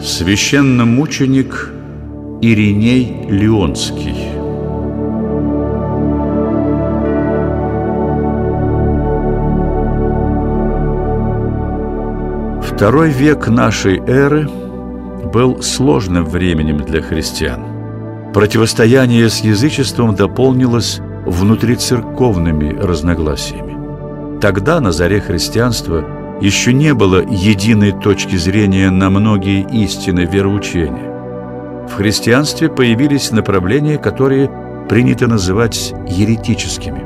Священномученик Ириней Леонский Второй век нашей эры был сложным временем для христиан. Противостояние с язычеством дополнилось внутрицерковными разногласиями. Тогда, на заре христианства, еще не было единой точки зрения на многие истины вероучения. В христианстве появились направления, которые принято называть еретическими.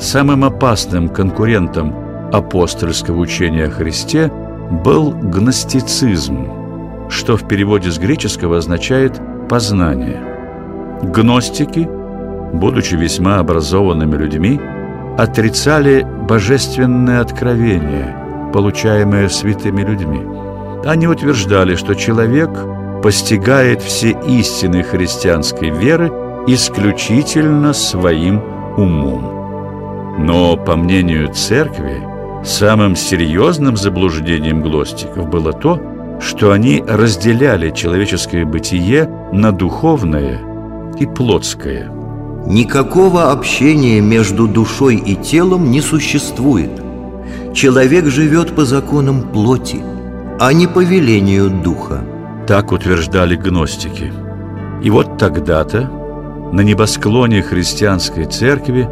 Самым опасным конкурентом апостольского учения о Христе был гностицизм, что в переводе с греческого означает «познание». Гностики, будучи весьма образованными людьми, отрицали божественное откровение – получаемое святыми людьми. Они утверждали, что человек постигает все истины христианской веры исключительно своим умом. Но, по мнению церкви, самым серьезным заблуждением глостиков было то, что они разделяли человеческое бытие на духовное и плотское. Никакого общения между душой и телом не существует – Человек живет по законам плоти, а не по велению духа. Так утверждали гностики. И вот тогда-то на небосклоне христианской церкви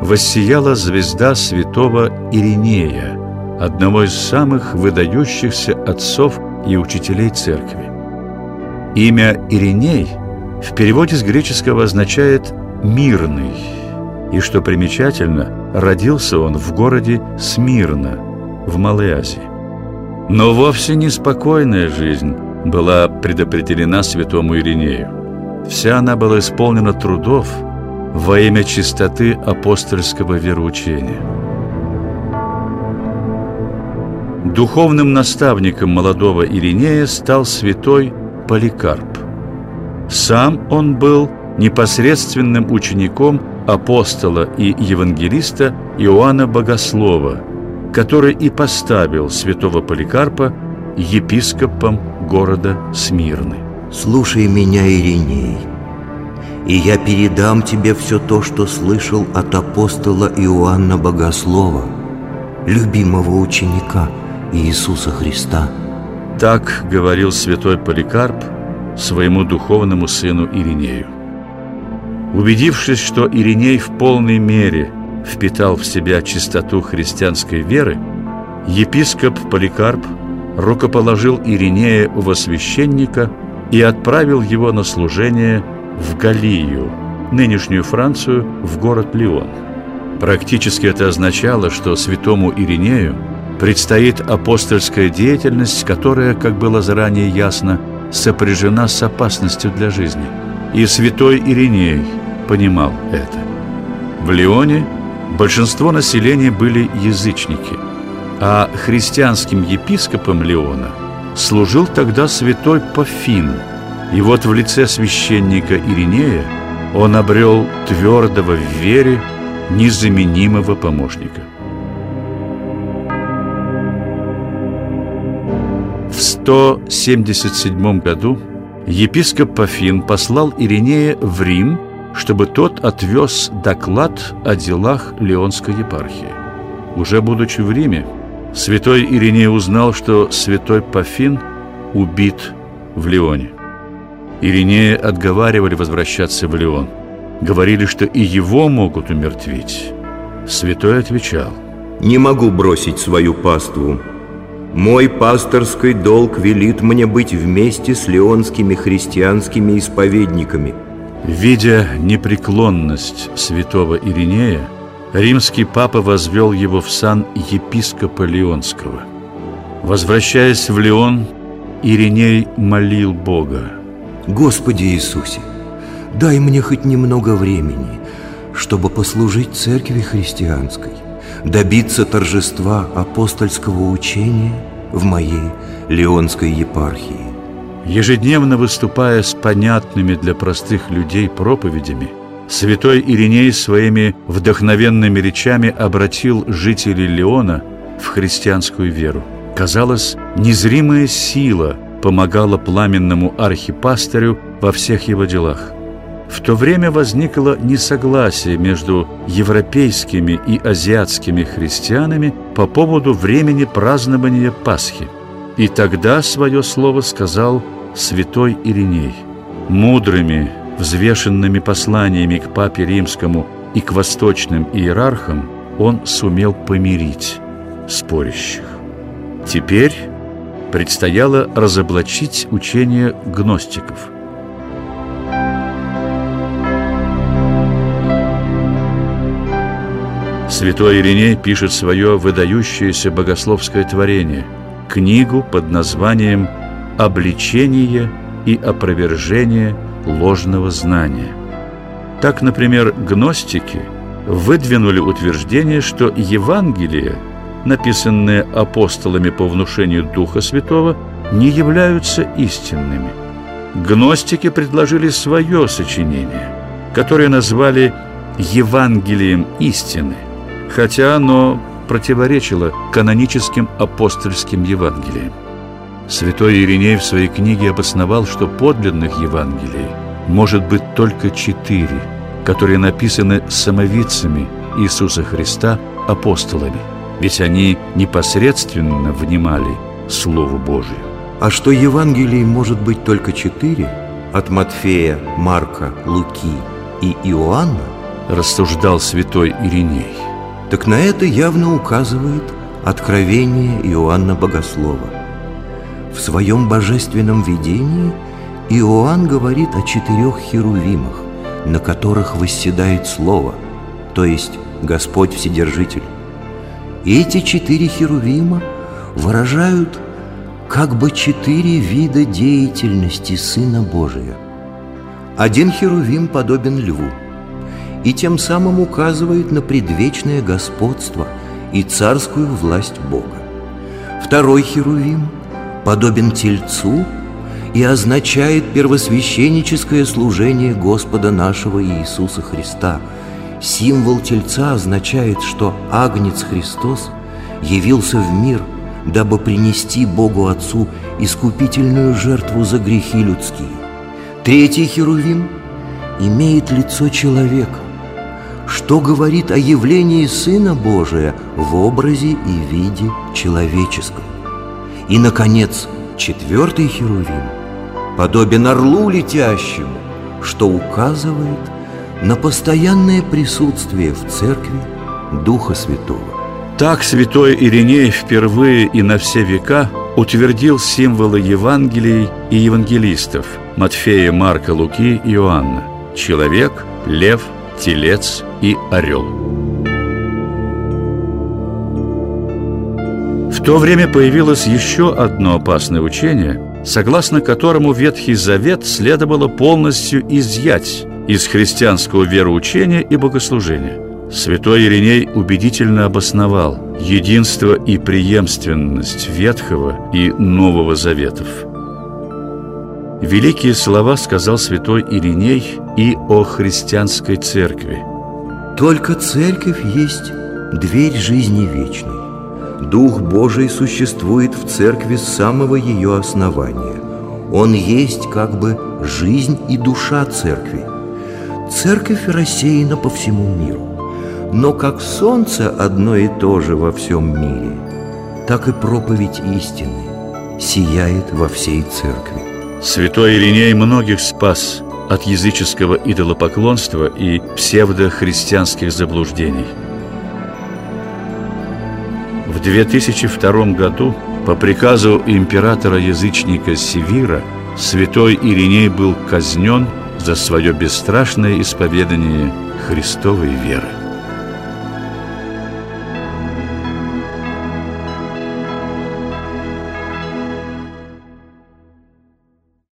воссияла звезда святого Иринея, одного из самых выдающихся отцов и учителей церкви. Имя Ириней в переводе с греческого означает «мирный», и, что примечательно, родился он в городе Смирна, в Малой Азии. Но вовсе не спокойная жизнь была предопределена святому Иринею. Вся она была исполнена трудов во имя чистоты апостольского вероучения. Духовным наставником молодого Иринея стал святой Поликарп. Сам он был непосредственным учеником апостола и евангелиста Иоанна Богослова, который и поставил святого Поликарпа епископом города Смирны. «Слушай меня, Ириней, и я передам тебе все то, что слышал от апостола Иоанна Богослова, любимого ученика Иисуса Христа». Так говорил святой Поликарп своему духовному сыну Иринею. Убедившись, что Ириней в полной мере впитал в себя чистоту христианской веры, епископ Поликарп рукоположил Иринея во священника и отправил его на служение в Галию, нынешнюю Францию, в город Лион. Практически это означало, что святому Иринею предстоит апостольская деятельность, которая, как было заранее ясно, сопряжена с опасностью для жизни. И святой Ириней – понимал это. В Лионе большинство населения были язычники, а христианским епископом Леона служил тогда святой Пафин. И вот в лице священника Иринея он обрел твердого в вере незаменимого помощника. В 177 году епископ Пафин послал Иринея в Рим – чтобы тот отвез доклад о делах Леонской епархии. Уже будучи в Риме, святой Ириней узнал, что святой Пафин убит в Леоне. Иринея отговаривали возвращаться в Леон. Говорили, что и его могут умертвить. Святой отвечал. «Не могу бросить свою паству. Мой пасторский долг велит мне быть вместе с леонскими христианскими исповедниками – Видя непреклонность святого Иринея, римский папа возвел его в сан епископа Леонского. Возвращаясь в Леон, Ириней молил Бога. «Господи Иисусе, дай мне хоть немного времени, чтобы послужить церкви христианской, добиться торжества апостольского учения в моей Леонской епархии. Ежедневно выступая с понятными для простых людей проповедями, святой Ириней своими вдохновенными речами обратил жителей Леона в христианскую веру. Казалось, незримая сила помогала пламенному архипастырю во всех его делах. В то время возникло несогласие между европейскими и азиатскими христианами по поводу времени празднования Пасхи. И тогда свое слово сказал святой Ириней. Мудрыми, взвешенными посланиями к папе римскому и к восточным иерархам он сумел помирить спорящих. Теперь предстояло разоблачить учение гностиков. Святой Ириней пишет свое выдающееся богословское творение – книгу под названием «Обличение и опровержение ложного знания». Так, например, гностики выдвинули утверждение, что Евангелие – написанные апостолами по внушению Духа Святого, не являются истинными. Гностики предложили свое сочинение, которое назвали «Евангелием истины», хотя оно противоречило каноническим апостольским Евангелиям. Святой Ириней в своей книге обосновал, что подлинных Евангелий может быть только четыре, которые написаны самовидцами Иисуса Христа апостолами – ведь они непосредственно внимали Слову Божию. А что Евангелий может быть только четыре, от Матфея, Марка, Луки и Иоанна, рассуждал святой Ириней, так на это явно указывает откровение Иоанна Богослова. В своем божественном видении Иоанн говорит о четырех херувимах, на которых восседает Слово, то есть Господь Вседержитель. Эти четыре херувима выражают как бы четыре вида деятельности Сына Божия. Один херувим подобен льву и тем самым указывает на предвечное господство и царскую власть Бога. Второй херувим подобен тельцу и означает первосвященническое служение Господа нашего Иисуса Христа – Символ тельца означает, что Агнец Христос явился в мир, дабы принести Богу Отцу искупительную жертву за грехи людские. Третий херувим имеет лицо человека, что говорит о явлении Сына Божия в образе и виде человеческом. И, наконец, четвертый херувим подобен орлу летящему, что указывает – на постоянное присутствие в церкви Духа Святого. Так святой Ириней впервые и на все века утвердил символы Евангелий и евангелистов Матфея, Марка, Луки и Иоанна – человек, лев, телец и орел. В то время появилось еще одно опасное учение, согласно которому Ветхий Завет следовало полностью изъять из христианского вероучения и богослужения. Святой Ириней убедительно обосновал единство и преемственность Ветхого и Нового Заветов. Великие слова сказал святой Ириней и о христианской церкви. Только церковь есть дверь жизни вечной. Дух Божий существует в церкви с самого ее основания. Он есть как бы жизнь и душа церкви. Церковь рассеяна по всему миру. Но как солнце одно и то же во всем мире, так и проповедь истины сияет во всей церкви. Святой Ириней многих спас от языческого идолопоклонства и псевдохристианских заблуждений. В 2002 году по приказу императора-язычника Севира святой Ириней был казнен за свое бесстрашное исповедание Христовой веры.